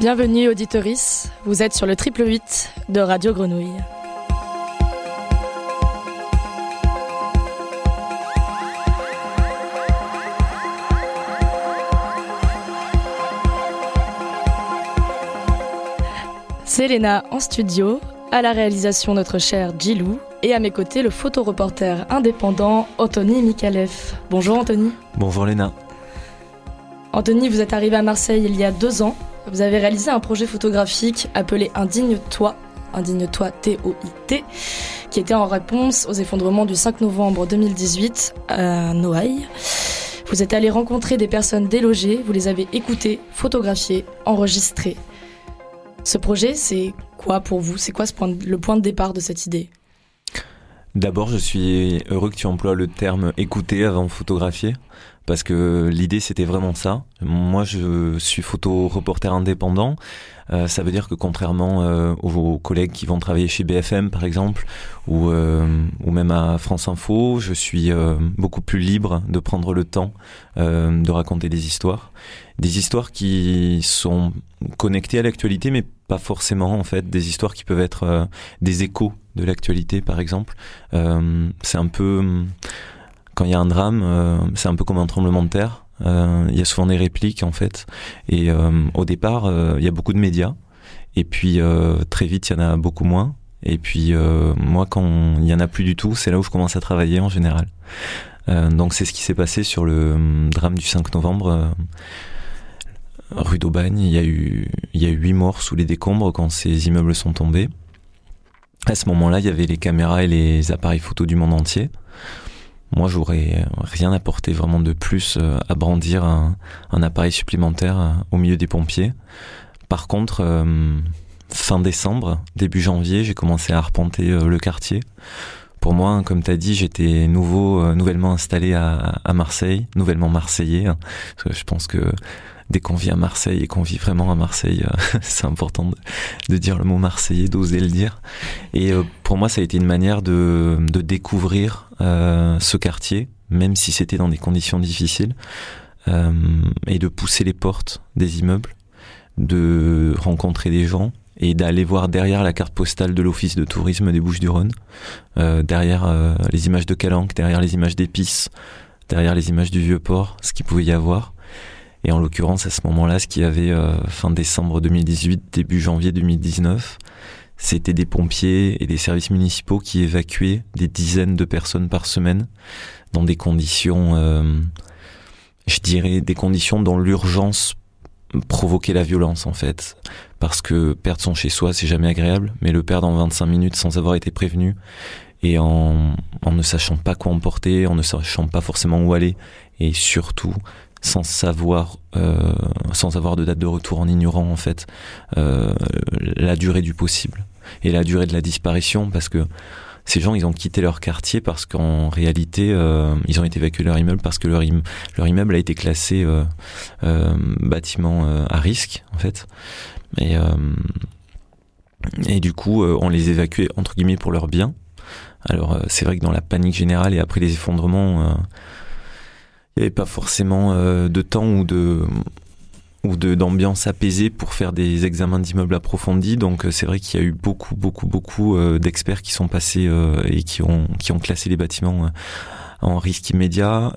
Bienvenue auditoris, vous êtes sur le triple 8 de Radio Grenouille. C'est Léna en studio, à la réalisation notre cher Gilou, et à mes côtés le photoreporter indépendant Anthony Mikalev. Bonjour Anthony. Bonjour Léna. Anthony, vous êtes arrivé à Marseille il y a deux ans. Vous avez réalisé un projet photographique appelé Indigne-toi, Indigne-toi T-O-I-T, qui était en réponse aux effondrements du 5 novembre 2018 à Noailles. Vous êtes allé rencontrer des personnes délogées, vous les avez écoutées, photographiées, enregistrées. Ce projet, c'est quoi pour vous? C'est quoi le point de départ de cette idée? D'abord, je suis heureux que tu emploies le terme écouter avant photographier parce que l'idée c'était vraiment ça. Moi je suis photo reporter indépendant. Euh, ça veut dire que contrairement euh, aux collègues qui vont travailler chez BFM par exemple ou, euh, ou même à France Info, je suis beaucoup plus libre de prendre le temps de raconter des histoires. Des histoires qui sont connectées à l'actualité mais pas forcément en fait. Des histoires qui peuvent être des échos de l'actualité par exemple. C'est un peu quand il y a un drame, euh, c'est un peu comme un tremblement de terre. Euh, il y a souvent des répliques en fait. Et euh, au départ, il y a beaucoup de médias. Et puis très vite, il y en a beaucoup moins. Et puis moi, quand il y en a plus du tout, c'est là où je commence à travailler en général. donc c'est ce qui s'est passé sur le drame du 5 novembre rue d'Aubagne. Il y a eu il y a eu huit morts sous les décombres quand ces immeubles sont tombés. À ce moment-là, il y avait les caméras et les appareils photo du monde entier. Moi, j'aurais rien apporté vraiment de plus euh, à brandir un, appareil supplémentaire euh, au milieu des pompiers. Par contre, euh, fin décembre, début janvier, j'ai commencé à arpenter le quartier. Pour moi, comme tu as dit, j'étais nouveau, nouvellement installé à, Marseille, nouvellement marseillais. Hein, je pense que dès qu'on vit à Marseille et qu'on vit vraiment à Marseille, euh, c'est important de, dire le mot marseillais, d'oser le dire. Et euh, pour moi, ça a été une manière de, découvrir euh, ce quartier, même si c'était dans des conditions difficiles, et de pousser les portes des immeubles, de rencontrer des gens et d'aller voir derrière la carte postale de l'office de tourisme des Bouches-du-Rhône, derrière les images de Calanque, derrière les images d'Épices, derrière les images du Vieux-Port, ce qu'il pouvait y avoir et en l'occurrence, à ce moment-là, ce qu'il y avait euh, fin décembre 2018, début janvier 2019, c'était des pompiers et des services municipaux qui évacuaient des dizaines de personnes par semaine dans des conditions, euh, je dirais, des conditions dont l'urgence provoquait la violence en fait. Parce que perdre son chez soi, c'est jamais agréable, mais le perdre en 25 minutes sans avoir été prévenu et en, en ne sachant pas quoi emporter, en ne sachant pas forcément où aller, et surtout sans savoir, euh, sans avoir de date de retour, en ignorant en fait euh, la durée du possible et la durée de la disparition, parce que ces gens, ils ont quitté leur quartier parce qu'en réalité, euh, ils ont été évacués leur immeuble parce que leur, leur immeuble a été classé euh, euh, bâtiment euh, à risque, en fait. Et, et du coup, on les évacuait entre guillemets pour leur bien. Alors, c'est vrai que dans la panique générale et après les effondrements il n'y avait pas forcément euh, de temps ou de ou d'ambiance apaisée pour faire des examens d'immeubles approfondis. Donc euh, c'est vrai qu'il y a eu beaucoup beaucoup beaucoup euh, d'experts qui sont passés et qui ont qui ont classé les bâtiments en risque immédiat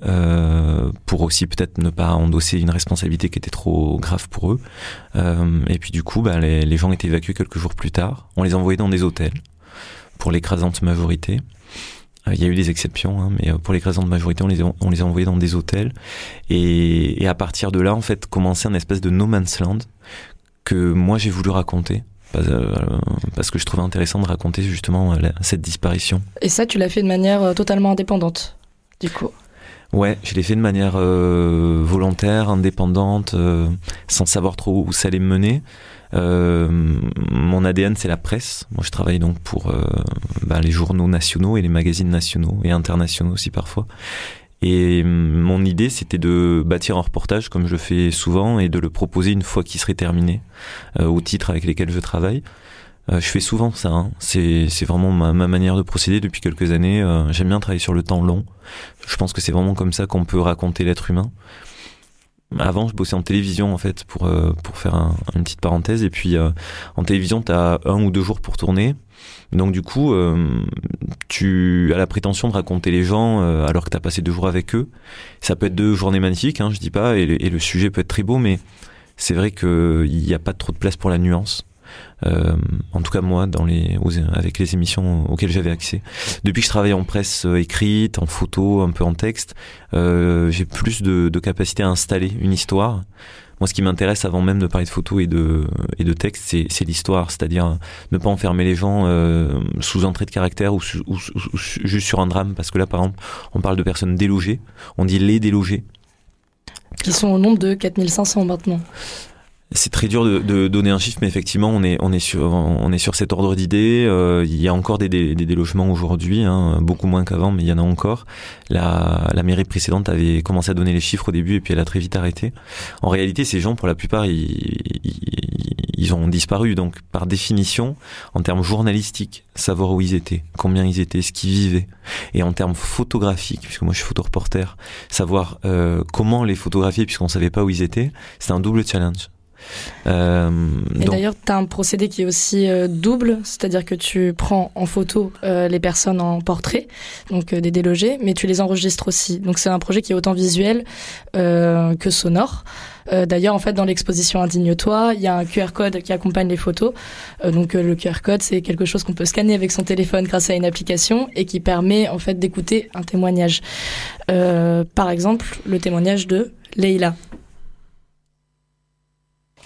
pour aussi peut-être ne pas endosser une responsabilité qui était trop grave pour eux. et puis du coup, bah, les gens étaient évacués quelques jours plus tard. On les envoyait dans des hôtels pour l'écrasante majorité. Euh, il y a eu des exceptions, hein, mais euh, pour l'écrasante majorité, on les, a, on les a envoyés dans des hôtels. Et, et à partir de là, en fait, commençait un espèce de no man's land que moi j'ai voulu raconter. Euh, parce que je trouvais intéressant de raconter justement cette disparition. Et ça, tu l'as fait de manière totalement indépendante, du coup Ouais, je l'ai fait de manière volontaire, indépendante, sans savoir trop où ça allait me mener. Euh, mon ADN, c'est la presse. Moi, je travaille donc pour euh, bah, les journaux nationaux et les magazines nationaux et internationaux aussi parfois. Et mon idée, c'était de bâtir un reportage comme je fais souvent et de le proposer une fois qu'il serait terminé euh, aux titres avec lesquels je travaille. je fais souvent ça. Hein. C'est, vraiment ma, ma, manière de procéder depuis quelques années. j'aime bien travailler sur le temps long. Je pense que c'est vraiment comme ça qu'on peut raconter l'être humain. Avant, je bossais en télévision en fait pour pour faire une petite parenthèse. Et puis en télévision, tu as un ou deux jours pour tourner. Donc du coup, tu as la prétention de raconter les gens alors que tu as passé deux jours avec eux. Ça peut être deux journées magnifiques, hein, je dis pas, et et le sujet peut être très beau, mais c'est vrai qu'il n'y a pas trop de place pour la nuance. Euh, en tout cas moi avec les émissions auxquelles j'avais accès. Depuis que je travaille en presse euh, écrite en photo un peu en texte euh, j'ai plus de, capacité à installer une histoire. Moi ce qui m'intéresse avant même de parler de photo et de et de texte c'est l'histoire. C'est-à-dire ne pas enfermer les gens sous entrée de caractère ou, juste sur un drame. Parce que là par exemple on parle de personnes délogées. On dit les délogés. Qui sont au nombre de 4500 maintenant. C'est très dur de, de, donner un chiffre, mais effectivement, on est, on est, sur, on est sur cet ordre d'idées. Euh, il y a encore des, des, des délogements aujourd'hui, hein, beaucoup moins qu'avant, mais il y en a encore. La, la mairie précédente avait commencé à donner les chiffres au début et puis elle a très vite arrêté. En réalité, ces gens, pour la plupart, ils, ils, ont disparu. Donc, par définition, en termes journalistiques, savoir où ils étaient, combien ils étaient, ce qu'ils vivaient, et en termes photographiques, puisque moi je suis photoreporter, savoir euh, comment les photographier, puisqu'on savait pas où ils étaient, c'est un double challenge. Euh, et d'ailleurs, tu as un procédé qui est aussi euh, double, c'est-à-dire que tu prends en photo euh, les personnes en portrait, donc des délogés, mais tu les enregistres aussi. Donc c'est un projet qui est autant visuel que sonore. D'ailleurs, en fait, dans l'exposition Indigne-toi, il y a un QR code qui accompagne les photos. donc le QR code, c'est quelque chose qu'on peut scanner avec son téléphone grâce à une application et qui permet en fait d'écouter un témoignage. par exemple, le témoignage de Leila.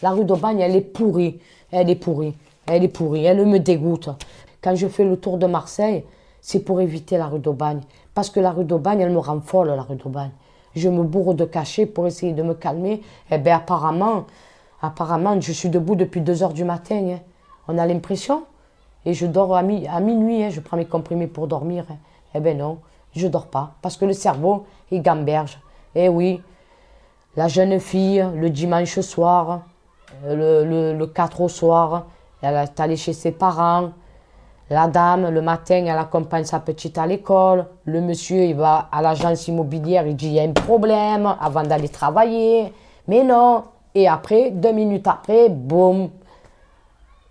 La rue d'Aubagne, elle est pourrie. Elle est pourrie. Elle est pourrie. Elle me dégoûte. Quand je fais le tour de Marseille, c'est pour éviter la rue d'Aubagne. Parce que la rue d'Aubagne, elle me rend folle, la rue d'Aubagne. Je me bourre de cachets pour essayer de me calmer. Eh bien, apparemment, apparemment, je suis debout depuis 2 heures du matin. Hein. On a l'impression. Et je dors à, minuit. Hein. Je prends mes comprimés pour dormir. Eh bien, non, je dors pas. Parce que le cerveau, il gamberge. Eh oui, la jeune fille, le dimanche soir, le, le, le 4 au soir, elle est allée chez ses parents. La dame, le matin, elle accompagne sa petite à l'école. Le monsieur, il va à l'agence immobilière, il dit il y a un problème avant d'aller travailler. Mais non. Et après, deux minutes après, boum.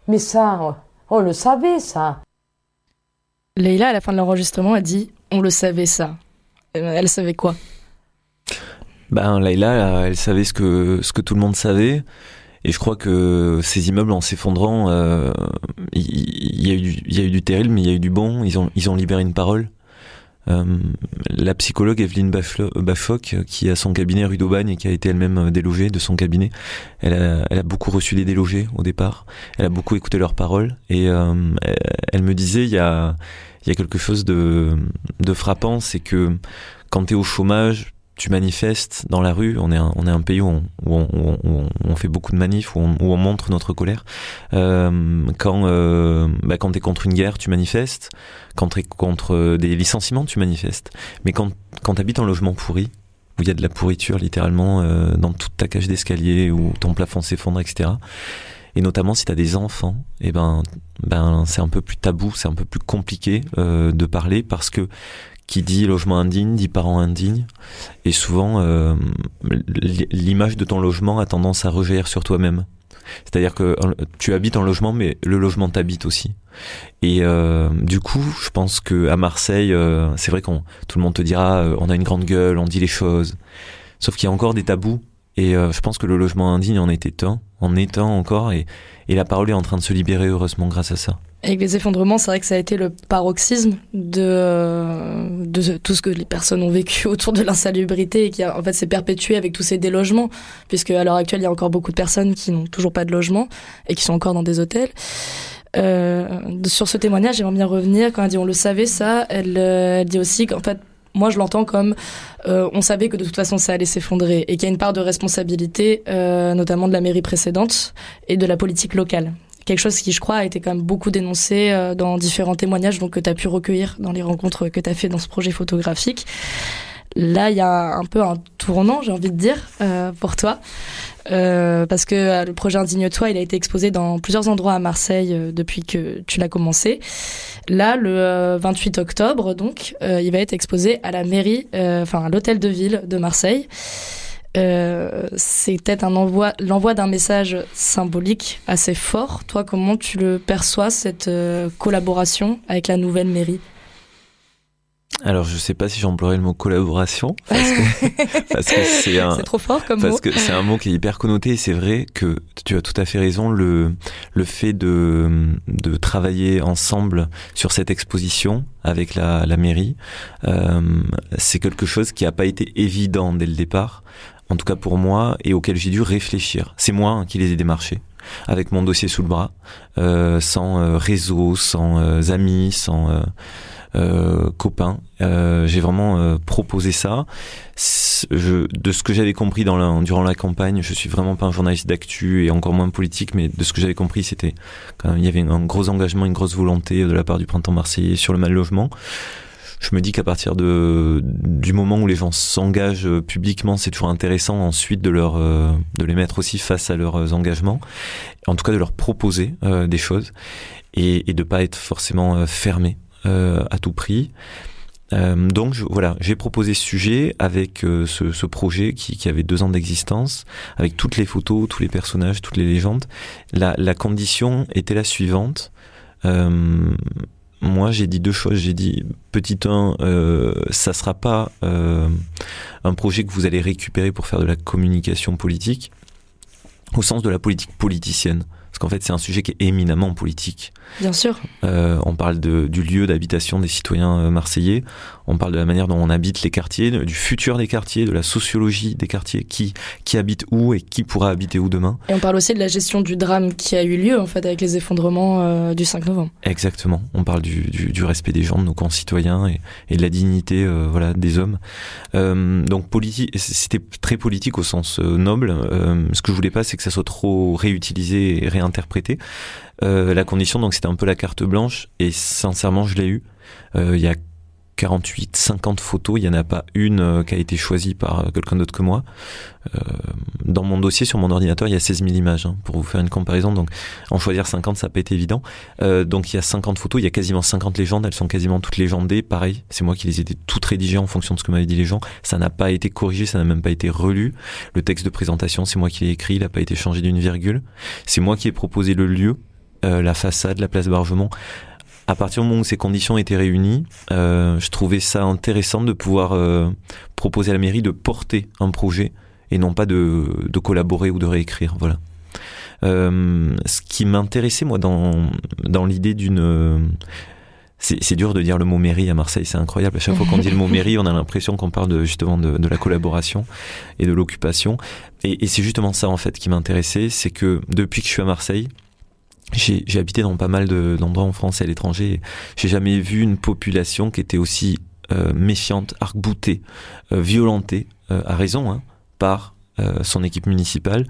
Mais ça, on le savait, ça. Leïla, à la fin de l'enregistrement, a dit on le savait, ça. Euh, elle savait quoi? Ben, Leïla, elle savait ce que, ce que tout le monde savait. Et je crois que ces immeubles, en s'effondrant, euh, il y, a eu du, y a eu du terrible, mais il y a eu du bon. Ils ont, ils ont libéré une parole. Euh, la psychologue Evelyne Bafoc, qui a son cabinet rue d'Aubagne et qui a été elle-même délogée de son cabinet, elle a, beaucoup reçu des délogés au départ. Elle a beaucoup écouté leurs paroles et euh, elle me disait il y a, y a quelque chose de, de frappant, c'est que quand tu es au chômage, tu manifestes dans la rue, on est un, on est un pays où on, on, fait beaucoup de manifs, où on, montre notre colère. Euh, quand euh, bah, quand tu es contre une guerre, tu manifestes. Quand tu es contre des licenciements, tu manifestes. Mais quand, quand tu habites en logement pourri, où il y a de la pourriture littéralement euh, dans toute ta cage d'escalier, où ton plafond s'effondre, etc. Et notamment si tu as des enfants, eh ben, ben c'est un peu plus tabou, c'est un peu plus compliqué euh, de parler parce que qui dit logement indigne dit parents indignes. Et souvent, euh, l'image de ton logement a tendance à rejaillir sur toi-même. C'est-à-dire que euh, tu habites en logement, mais le logement t'habite aussi. Et euh, du coup, je pense que à Marseille, c'est vrai qu'on tout le monde te dira, on a une grande gueule, on dit les choses. Sauf qu'il y a encore des tabous. Et je pense que le logement indigne en était un, en un encore, et, et la parole est en train de se libérer heureusement grâce à ça. Avec les effondrements, c'est vrai que ça a été le paroxysme de, de tout ce que les personnes ont vécu autour de l'insalubrité et qui en fait s'est perpétué avec tous ces délogements, puisque à l'heure actuelle, il y a encore beaucoup de personnes qui n'ont toujours pas de logement et qui sont encore dans des hôtels. Euh, sur ce témoignage, j'aimerais bien revenir. Quand elle dit on le savait, ça, elle, euh, elle dit aussi qu'en fait, moi je l'entends comme euh, on savait que de toute façon ça allait s'effondrer et qu'il y a une part de responsabilité, euh, notamment de la mairie précédente et de la politique locale quelque chose qui, je crois, a été quand même beaucoup dénoncé euh, dans différents témoignages donc, que tu as pu recueillir dans les rencontres que tu as fait dans ce projet photographique. Là, il y a un peu un tournant, j'ai envie de dire, pour toi. Euh, parce que euh, le projet Indigne-toi, il a été exposé dans plusieurs endroits à Marseille euh, depuis que tu l'as commencé. Là, le 28 octobre, donc, il va être exposé à la mairie, enfin à l'hôtel de ville de Marseille. euh, c'est peut-être un envoi, l'envoi d'un message symbolique assez fort. Toi, comment tu le perçois cette collaboration avec la nouvelle mairie? Alors, je sais pas si j'emploierais le mot collaboration parce que, c'est un. C'est trop fort comme parce mot. que c'est un mot qui est hyper connoté. et C'est vrai que tu as tout à fait raison. Le le fait de de travailler ensemble sur cette exposition avec la la mairie, euh, c'est quelque chose qui a pas été évident dès le départ. En tout cas pour moi et auquel j'ai dû réfléchir. C'est moi hein, qui les ai démarchés avec mon dossier sous le bras, euh, sans euh, réseau, sans euh, amis, sans euh, euh. Euh, j'ai vraiment euh, proposé ça. Je, de ce que j'avais compris dans la, durant la campagne, je suis vraiment pas un journaliste d'actu et encore moins politique, mais de ce que j'avais compris, c'était quand même, il y avait un gros engagement, une grosse volonté de la part du printemps marseillais sur le mal logement. Je me dis qu'à partir de du moment où les gens s'engagent publiquement, c'est toujours intéressant ensuite de leur euh, de les mettre aussi face à leurs engagements, en tout cas de leur proposer euh, des choses et, et de pas être forcément euh, fermé euh, à tout prix. Euh, donc voilà, j'ai proposé ce sujet avec euh, ce, projet qui, avait deux ans d'existence, avec toutes les photos, tous les personnages, toutes les légendes. La, condition était la suivante. Euh, moi, j'ai dit deux choses. J'ai dit, petit 1, euh, ça sera pas un projet que vous allez récupérer pour faire de la communication politique, au sens de la politique politicienne. Parce qu'en fait, c'est un sujet qui est éminemment politique. Bien sûr. Euh, on parle de, du lieu d'habitation des citoyens euh, marseillais. On parle de la manière dont on habite les quartiers, du futur des quartiers, de la sociologie des quartiers, qui, qui habite où et qui pourra habiter où demain. Et on parle aussi de la gestion du drame qui a eu lieu, en fait, avec les effondrements euh, du 5 novembre. Exactement. On parle du, du, du, respect des gens, de nos concitoyens et, et de la dignité euh, voilà, des hommes. Euh, donc, politique, c'était très politique au sens noble. ce que je voulais pas, c'est que ça soit trop réutilisé et réinterprété. Euh, la condition, donc c'était un peu la carte blanche, et sincèrement, je l'ai eu. Euh, il y a 48, 50 photos, il n'y en a pas une euh, qui a été choisie par quelqu'un d'autre que moi. Euh, dans mon dossier sur mon ordinateur, il y a 16 000 images, hein, pour vous faire une comparaison. Donc, en choisir 50, ça pas été évident. Euh, donc, il y a 50 photos, il y a quasiment 50 légendes, elles sont quasiment toutes légendées. Pareil, c'est moi qui les ai toutes rédigées en fonction de ce que m'avaient dit les gens. Ça n'a pas été corrigé, ça n'a même pas été relu. Le texte de présentation, c'est moi qui l'ai écrit, il n'a pas été changé d'une virgule. C'est moi qui ai proposé le lieu, euh, la façade, la place Bargemont. À partir du moment où ces conditions étaient réunies, euh, je trouvais ça intéressant de pouvoir euh, proposer à la mairie de porter un projet et non pas de, collaborer ou de réécrire. Voilà. Euh, ce qui m'intéressait moi dans dans l'idée d'une c'est dur de dire le mot mairie à Marseille, c'est incroyable. À chaque fois qu'on dit le mot mairie, on a l'impression qu'on parle de, justement de, la collaboration et de l'occupation. Et c'est justement ça en fait qui m'intéressait, c'est que depuis que je suis à Marseille, j'ai habité dans pas mal d'endroits en France et à l'étranger. J'ai jamais vu une population qui était aussi euh, méfiante, arc-boutée, euh, violentée, euh, à raison, hein, par euh, son équipe municipale.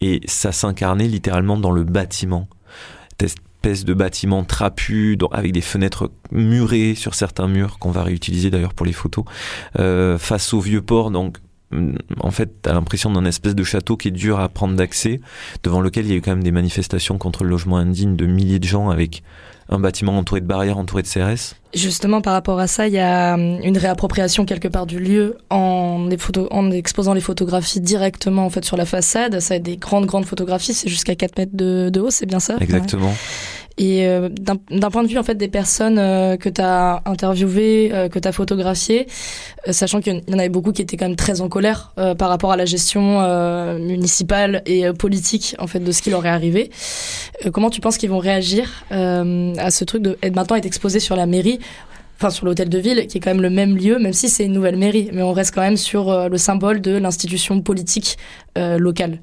Et ça s'incarnait littéralement dans le bâtiment. Cette espèce de bâtiment trapu, avec des fenêtres murées sur certains murs, qu'on va réutiliser d'ailleurs pour les photos, euh, face au vieux port, donc en fait, t'as l'impression d'un espèce de château qui est dur à prendre d'accès, devant lequel il y a eu quand même des manifestations contre le logement indigne de milliers de gens avec un bâtiment entouré de barrières, entouré de CRS. Justement, par rapport à ça, il y a une réappropriation quelque part du lieu en, des photos, en exposant les photographies directement en fait sur la façade. Ça a des grandes, grandes photographies, c'est jusqu'à 4 mètres de, de haut, c'est bien ça? Exactement. Ouais. Et euh, d'un point de vue en fait des personnes euh, que tu as interviewées, euh, que tu as photographiées, euh, sachant qu'il y en avait beaucoup qui étaient quand même très en colère euh, par rapport à la gestion euh, municipale et politique en fait de ce qui leur est arrivé. comment tu penses qu'ils vont réagir à ce truc de être maintenant être exposé sur la mairie enfin sur l'hôtel de ville, qui est quand même le même lieu, même si c'est une nouvelle mairie, mais on reste quand même sur euh, le symbole de l'institution politique euh, locale.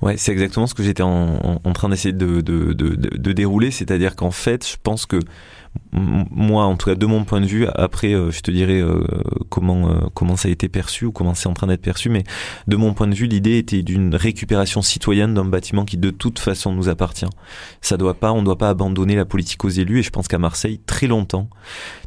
Ouais, c'est exactement ce que j'étais en, en, en, train d'essayer de, de, de, de, dérouler, c'est-à-dire qu'en fait, je pense que moi, en tout cas de mon point de vue, après, euh, je te dirais euh, comment euh, comment ça a été perçu ou comment c'est en train d'être perçu, mais de mon point de vue, l'idée était d'une récupération citoyenne d'un bâtiment qui de toute façon nous appartient. Ça doit pas, on doit pas abandonner la politique aux élus. Et je pense qu'à Marseille, très longtemps,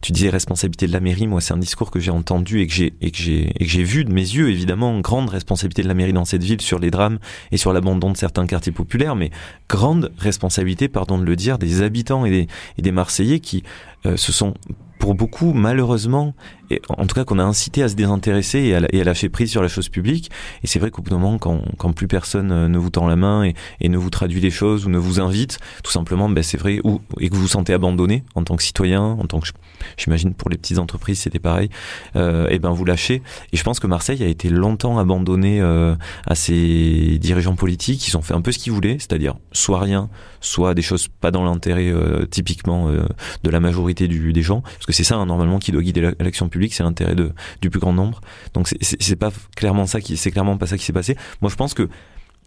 tu disais responsabilité de la mairie. Moi, c'est un discours que j'ai entendu et que j'ai et que j'ai et que j'ai vu de mes yeux, évidemment, grande responsabilité de la mairie dans cette ville sur les drames et sur l'abandon de certains quartiers populaires, mais grande responsabilité, pardon de le dire, des habitants et des, et des Marseillais qui euh, se sont pour beaucoup, malheureusement, et en tout cas qu'on a incité à se désintéresser et à, lâcher prise sur la chose publique. Et c'est vrai qu'au bout d'un moment, quand, plus personne euh, ne vous tend la main et, et, ne vous traduit les choses ou ne vous invite, tout simplement, ben c'est vrai, et que vous vous sentez abandonné en tant que citoyen, en tant que, j'imagine pour les petites entreprises c'était pareil, euh, et ben vous lâchez. Et je pense que Marseille a été longtemps abandonné euh, à ses dirigeants politiques. Ils ont fait un peu ce qu'ils voulaient, c'est-à-dire soit rien, soit des choses pas dans l'intérêt euh, typiquement euh, de la majorité du, des gens, parce que c'est ça hein, normalement qui doit guider l'action publique, c'est l'intérêt du plus grand nombre. Donc c'est pas clairement ça qui, c'est clairement pas ça qui s'est passé. Moi je pense que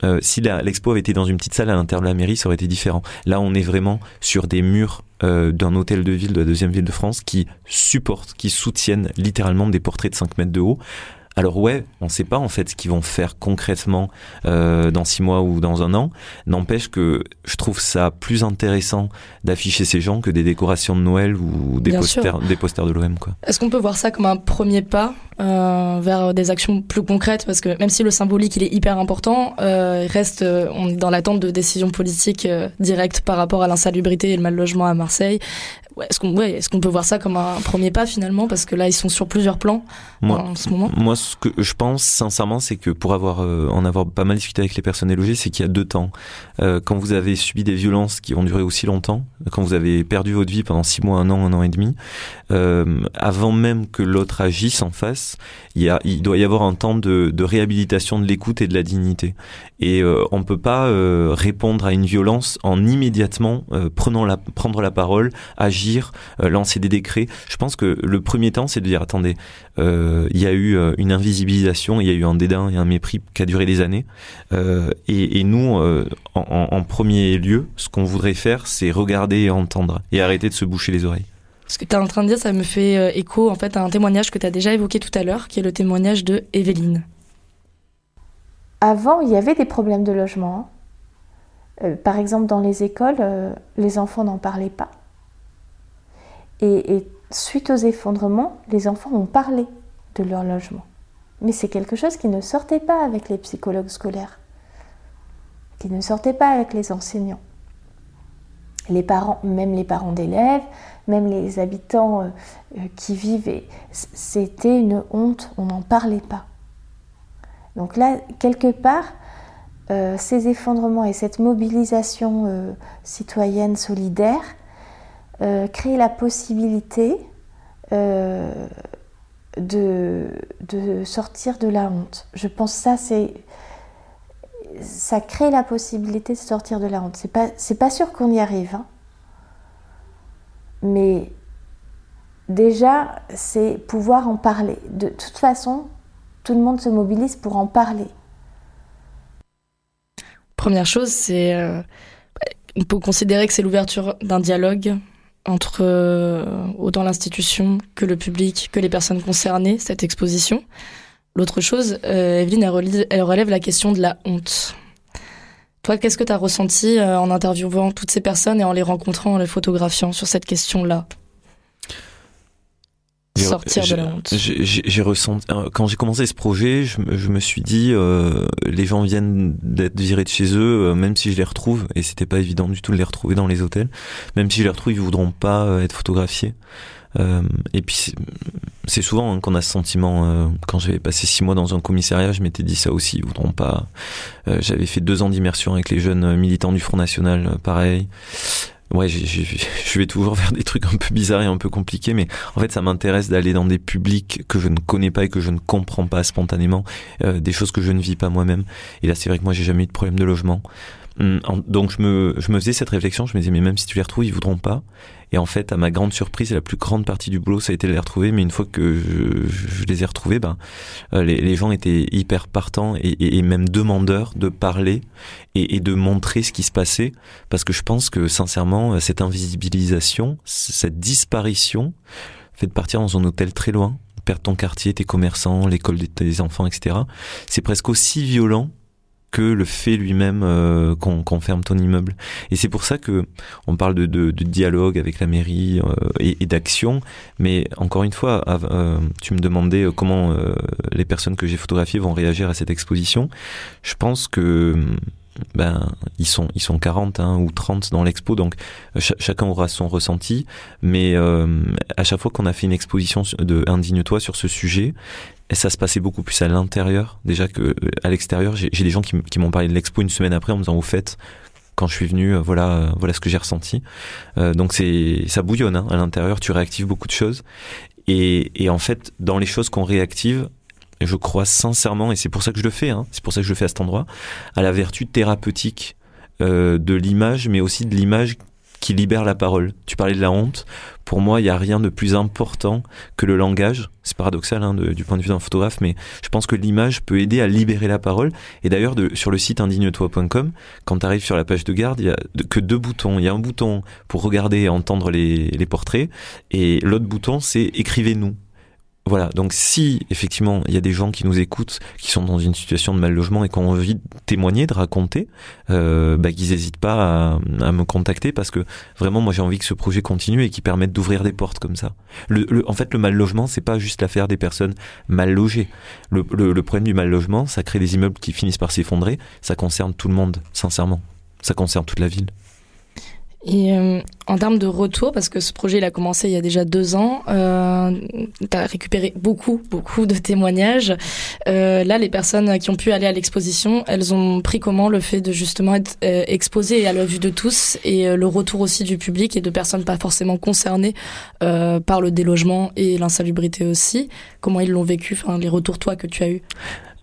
euh, si l'expo avait été dans une petite salle à l'intérieur de la mairie, ça aurait été différent. Là, on est vraiment sur des murs euh, d'un hôtel de ville de la deuxième ville de France qui supportent, qui soutiennent littéralement des portraits de 5 mètres de haut. Alors ouais, on ne sait pas en fait ce qu'ils vont faire concrètement euh, dans six mois ou dans un an. N'empêche que je trouve ça plus intéressant d'afficher ces gens que des décorations de Noël ou des posters, des posters de l'OM. Est-ce qu'on peut voir ça comme un premier pas euh, vers des actions plus concrètes? Parce que même si le symbolique il est hyper important, euh, il reste euh, on est dans l'attente de décisions politiques euh, directes par rapport à l'insalubrité et le mal logement à Marseille. Est-ce qu'on ouais, est qu'on peut voir ça comme un premier pas finalement? Parce que là, ils sont sur plusieurs plans moi, en ce moment. Moi, ce que je pense sincèrement, c'est que pour avoir euh, en avoir pas mal discuté avec les personnes élogées, c'est qu'il y a deux temps. Euh, quand vous avez subi des violences qui ont duré aussi longtemps, quand vous avez perdu votre vie pendant six mois, un an, un an et demi, euh, avant même que l'autre agisse en face, il, y a, il doit y avoir un temps de, de réhabilitation de l'écoute et de la dignité. Et on peut pas répondre à une violence en immédiatement prenant la, prendre la parole, agir euh, lancer des décrets. Je pense que le premier temps, c'est de dire attendez, euh, il y a eu euh, une invisibilisation, il y a eu un dédain et un mépris qui a duré des années. Et, nous, en, premier lieu, ce qu'on voudrait faire, c'est regarder et entendre et arrêter de se boucher les oreilles. Ce que tu es en train de dire, ça me fait écho en fait à un témoignage que tu as déjà évoqué tout à l'heure, qui est le témoignage de Evelyne. Avant, il y avait des problèmes de logement. par exemple, dans les écoles, les enfants n'en parlaient pas. Et, suite aux effondrements, les enfants ont parlé de leur logement. Mais c'est quelque chose qui ne sortait pas avec les psychologues scolaires, qui ne sortait pas avec les enseignants. Les parents, même les parents d'élèves, même les habitants euh, euh, qui vivaient, c'était une honte, on n'en parlait pas. Donc là, quelque part, euh, ces effondrements et cette mobilisation citoyenne solidaire euh, créer la possibilité euh, de, sortir de la honte. Je pense que ça, c'est. Ça crée la possibilité de sortir de la honte. C'est pas, pas sûr qu'on y arrive. Hein. Mais déjà, c'est pouvoir en parler. De toute façon, tout le monde se mobilise pour en parler. Première chose, c'est. Euh, on considérer que c'est l'ouverture d'un dialogue entre euh, autant l'institution que le public, que les personnes concernées, cette exposition. L'autre chose, euh, Evelyne, elle, relève la question de la honte. Toi, qu'est-ce que tu as ressenti euh, en interviewant toutes ces personnes et en les rencontrant, en les photographiant sur cette question-là? Sortir de la honte. J'ai ressenti euh, quand j'ai commencé ce projet, je, je me suis dit euh, les gens viennent d'être virés de chez eux, euh, même si je les retrouve et c'était pas évident du tout de les retrouver dans les hôtels, même si je les retrouve, ils voudront pas euh, être photographiés. et puis c'est souvent hein, qu'on a ce sentiment. quand j'avais passé six mois dans un commissariat, je m'étais dit ça aussi, ils voudront pas. j'avais fait deux ans d'immersion avec les jeunes militants du Front National, pareil ouais, je vais toujours faire des trucs un peu bizarres et un peu compliqués, mais en fait, ça m'intéresse d'aller dans des publics que je ne connais pas et que je ne comprends pas spontanément, euh, des choses que je ne vis pas moi-même. Et là, c'est vrai que moi, j'ai jamais eu de problème de logement. Hum, donc je me, faisais cette réflexion, je me disais mais même si tu les retrouves, ils voudront pas. Et en fait, à ma grande surprise, la plus grande partie du boulot, ça a été de les retrouver. Mais une fois que je, les ai retrouvés, ben, euh, les, gens étaient hyper partants et, même demandeurs de parler et, de montrer ce qui se passait. Parce que je pense que sincèrement, cette invisibilisation, cette disparition, fait de partir dans un hôtel très loin, perdre ton quartier, tes commerçants, l'école de tes enfants, etc. C'est presque aussi violent que le fait lui-même euh, qu'on ferme ton immeuble. Et c'est pour ça que on parle de, dialogue avec la mairie euh, et, d'action. Mais encore une fois, euh, tu me demandais comment les personnes que j'ai photographiées vont réagir à cette exposition. Je pense que ben ils sont ils sont 40 hein, ou 30 dans l'expo donc chacun aura son ressenti mais à chaque fois qu'on a fait une exposition de indigne-toi sur ce sujet et ça se passait beaucoup plus à l'intérieur déjà que à l'extérieur j'ai des gens qui, m'ont parlé de l'expo une semaine après en me disant au fait quand je suis venu, voilà, voilà ce que j'ai ressenti. donc c'est, ça bouillonne hein, à l'intérieur. Tu réactives beaucoup de choses, et, en fait, dans les choses qu'on réactive, je crois sincèrement, et c'est pour ça que je le fais, hein, c'est pour ça que je le fais à cet endroit, à la vertu thérapeutique euh, de l'image, mais aussi de l'image qui libère la parole. Tu parlais de la honte. Pour moi, il n'y a rien de plus important que le langage. C'est paradoxal hein, du point de vue d'un photographe, mais je pense que l'image peut aider à libérer la parole. Et d'ailleurs, sur le site indigne-toi.com, quand tu arrives sur la page de garde, il y a que deux boutons. Il y a un bouton pour regarder et entendre les portraits, et l'autre bouton, c'est écrivez-nous. Voilà, donc si effectivement il y a des gens qui nous écoutent, qui sont dans une situation de mal logement et qui ont envie de témoigner, de raconter, euh, bah, qu'ils n'hésitent pas à, me contacter parce que vraiment moi j'ai envie que ce projet continue et qu'il permette d'ouvrir des portes comme ça. Le, en fait le mal logement c'est pas juste l'affaire des personnes mal logées. Le, le problème du mal logement ça crée des immeubles qui finissent par s'effondrer, ça concerne tout le monde sincèrement, ça concerne toute la ville. Et euh, en termes de retour, parce que ce projet il a commencé il y a déjà deux ans, euh, tu as récupéré beaucoup, beaucoup de témoignages. Euh, là, les personnes qui ont pu aller à l'exposition, elles ont pris comment le fait de justement être euh, exposées à la vue de tous et euh, le retour aussi du public et de personnes pas forcément concernées par le délogement et l'insalubrité aussi. Comment ils l'ont vécu, enfin les retours toi que tu as eu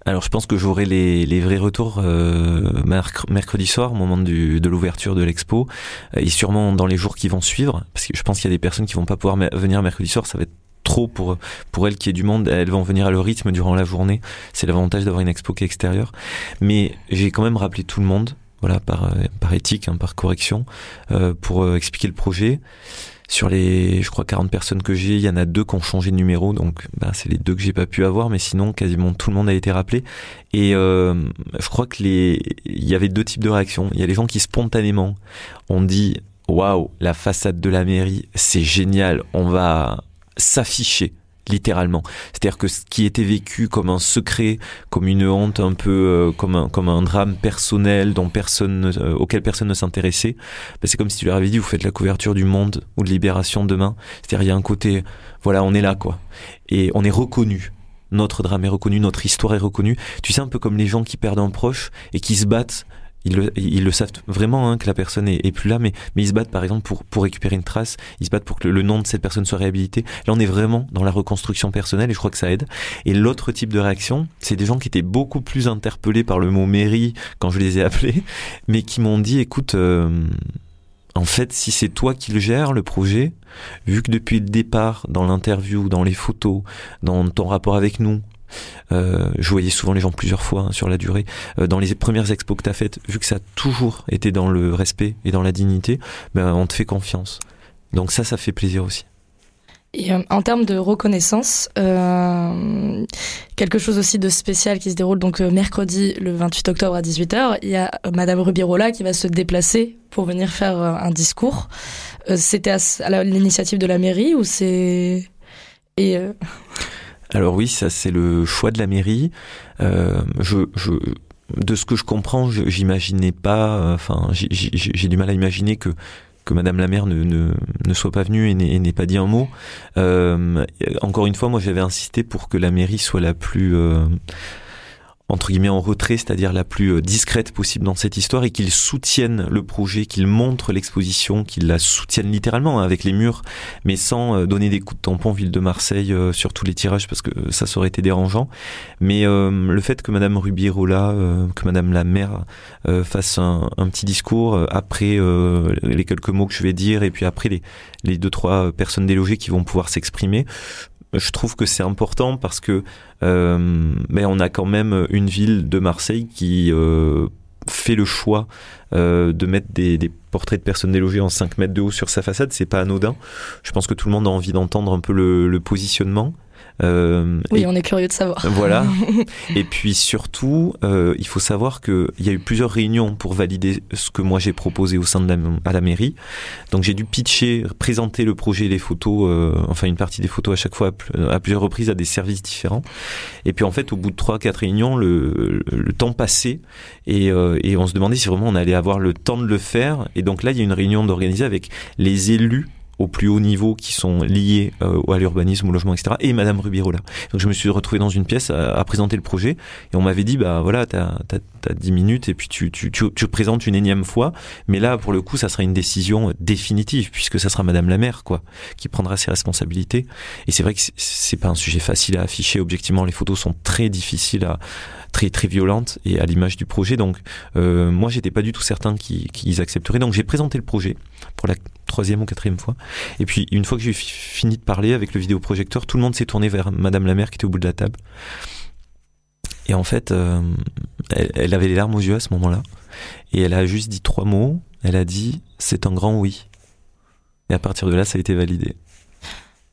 alors je pense que j'aurai les, les, vrais retours euh, mercredi soir au moment du, de l'ouverture de l'expo euh, et sûrement dans les jours qui vont suivre parce que je pense qu'il y a des personnes qui vont pas pouvoir venir mercredi soir, ça va être trop pour pour elles qui est du monde, elles vont venir à leur rythme durant la journée. C'est l'avantage d'avoir une expo qui est extérieure. Mais j'ai quand même rappelé tout le monde, voilà par euh, par éthique, hein, par correction, euh, pour expliquer le projet. Sur les, je crois, 40 personnes que j'ai, il y en a deux qui ont changé de numéro, donc bah, c'est les deux que j'ai pas pu avoir, mais sinon quasiment tout le monde a été rappelé. Et euh, je crois que les, il y avait deux types de réactions. Il y a les gens qui spontanément ont dit waouh, la façade de la mairie, c'est génial, on va s'afficher littéralement. C'est-à-dire que ce qui était vécu comme un secret, comme une honte, un peu euh, comme un comme un drame personnel dont personne euh, auquel personne ne s'intéressait, ben c'est comme si tu leur avais dit vous faites la couverture du Monde ou de Libération demain. C'est-à-dire il y a un côté voilà on est là quoi et on est reconnu. Notre drame est reconnu, notre histoire est reconnue. Tu sais un peu comme les gens qui perdent un proche et qui se battent ils le, savent vraiment hein, que la personne est, plus là, mais, ils se battent par exemple pour, pour récupérer une trace, ils se battent pour que le, nom de cette personne soit réhabilité. Là, on est vraiment dans la reconstruction personnelle et je crois que ça aide. Et l'autre type de réaction, c'est des gens qui étaient beaucoup plus interpellés par le mot mairie quand je les ai appelés, mais qui m'ont dit, écoute, euh, en fait, si c'est toi qui le gères, le projet, vu que depuis le départ, dans l'interview, dans les photos, dans ton rapport avec nous, euh, je voyais souvent les gens plusieurs fois hein, sur la durée. Euh, dans les premières expos que tu as faites, vu que ça a toujours été dans le respect et dans la dignité, ben, on te fait confiance. Donc ça, ça fait plaisir aussi. Et euh, en termes de reconnaissance, quelque chose aussi de spécial qui se déroule donc mercredi le 28 octobre à 18h, il y a Madame Rubirola qui va se déplacer pour venir faire un discours. C'était à, l'initiative de la mairie ou c'est et alors oui, ça c'est le choix de la mairie. Euh, je, je, de ce que je comprends, j'imaginais pas. Enfin, j'ai du mal à imaginer que que Madame la maire ne, ne, ne soit pas venue et n'ait pas dit un mot. Euh, encore une fois, moi j'avais insisté pour que la mairie soit la plus euh, entre guillemets en retrait, c'est-à-dire la plus euh, discrète possible dans cette histoire et qu'ils soutiennent le projet, qu'ils montrent l'exposition, qu'ils la soutiennent littéralement hein, avec les murs, mais sans euh, donner des coups de tampon ville de Marseille euh, sur tous les tirages parce que ça, aurait été dérangeant. Mais le fait que Madame Rubirola, que Madame la maire fasse un, un, petit discours après les quelques mots que je vais dire et puis après les, les deux trois personnes délogées qui vont pouvoir s'exprimer, je trouve que c'est important parce que euh, on a quand même une ville de Marseille qui euh, fait le choix euh, de mettre des, portraits de personnes délogées en 5 mètres de haut sur sa façade, c'est pas anodin. Je pense que tout le monde a envie d'entendre un peu le positionnement. Euh, oui, et- on est curieux de savoir. Voilà. Et puis surtout, euh, il faut savoir qu'il y a eu plusieurs réunions pour valider ce que moi j'ai proposé au sein de la, à la mairie. Donc j'ai dû pitcher, présenter le projet, les photos, euh, enfin une partie des photos à chaque fois à, pl- à plusieurs reprises à des services différents. Et puis en fait, au bout de trois, quatre réunions, le, le temps passait et, et on se demandait si vraiment on allait avoir le temps de le faire. Et donc là, il y a une réunion d'organiser avec les élus au plus haut niveau qui sont liés euh, à l'urbanisme, au logement, etc. Et Madame Rubirola. Donc je me suis retrouvé dans une pièce à, présenter le projet et on m'avait dit bah voilà t'as as, 10 minutes et puis tu, tu, tu, tu présentes une énième fois mais là pour le coup ça sera une décision définitive puisque ça sera Madame la maire quoi qui prendra ses responsabilités et c'est vrai que c'est pas un sujet facile à afficher objectivement les photos sont très difficiles à très très violentes et à l'image du projet donc euh, moi j'étais pas du tout certain qu'ils accepteraient donc j'ai présenté le projet pour la troisième ou quatrième fois et puis une fois que j'ai fi- fini de parler avec le vidéoprojecteur tout le monde s'est tourné vers Madame la maire qui était au bout de la table et en fait, euh, elle, elle avait les larmes aux yeux à ce moment-là. Et elle a juste dit trois mots. Elle a dit c'est un grand oui. Et à partir de là, ça a été validé.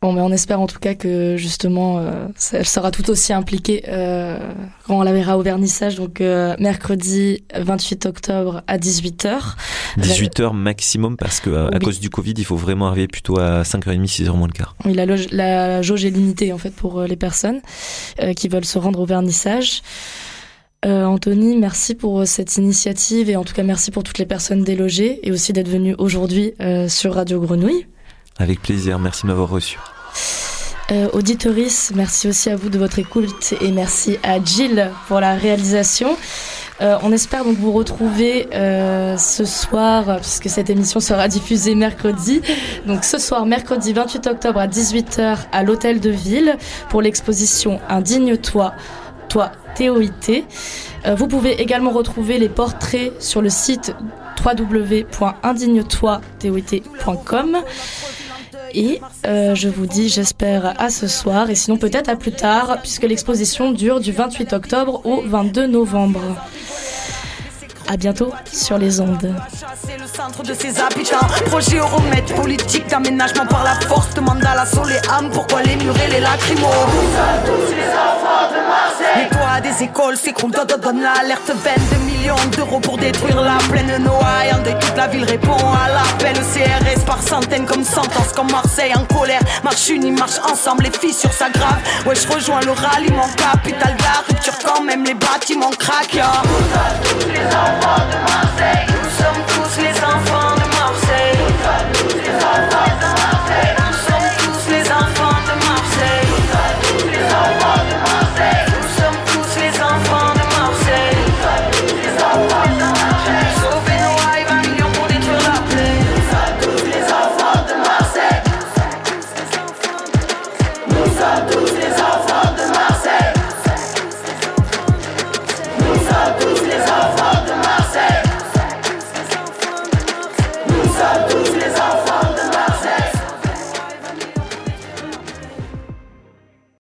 Bon, mais on espère en tout cas que justement, euh, ça- elle sera tout aussi impliquée euh, quand on la verra au vernissage, donc euh, mercredi 28 octobre à 18h. 18h maximum parce que à Oui. cause du Covid, il faut vraiment arriver plutôt à 5h30, 6h moins le quart. Oui, la, loge- la jauge est limitée en fait pour euh, les personnes euh, qui veulent se rendre au vernissage. Euh, Anthony, merci pour euh, cette initiative et en tout cas merci pour toutes les personnes délogées et aussi d'être venu aujourd'hui euh, sur Radio Grenouille. Avec plaisir, merci de m'avoir reçu. Euh, auditoris, merci aussi à vous de votre écoute et merci à Jill pour la réalisation. Euh, on espère donc vous retrouver euh, ce soir, puisque cette émission sera diffusée mercredi. Donc ce soir, mercredi 28 octobre à 18h à l'Hôtel de Ville pour l'exposition Indigne-toi, toi TOIT. Euh, vous pouvez également retrouver les portraits sur le site www.indignetoitoit.com. Et euh, je vous dis, j'espère, à ce soir, et sinon peut-être à plus tard, puisque l'exposition dure du 28 octobre au 22 novembre. À bientôt sur les ondes. C'est le centre de ses habitants. Projet Euromètre, politique d'aménagement par la force. Demande à la sol et âme pourquoi les murs et les lacrymos? Les toits des écoles s'écroulent, donne, donne l'alerte 22 millions d'euros pour détruire la plaine Noailles En toute la ville répond à l'appel CRS centaines comme sentence Comme Marseille en colère, marche unie, marche ensemble Les fissures s'aggravent, ouais je rejoins le ralliement Capital de la rupture quand même les bâtiments craquent. Nous sommes tous les enfants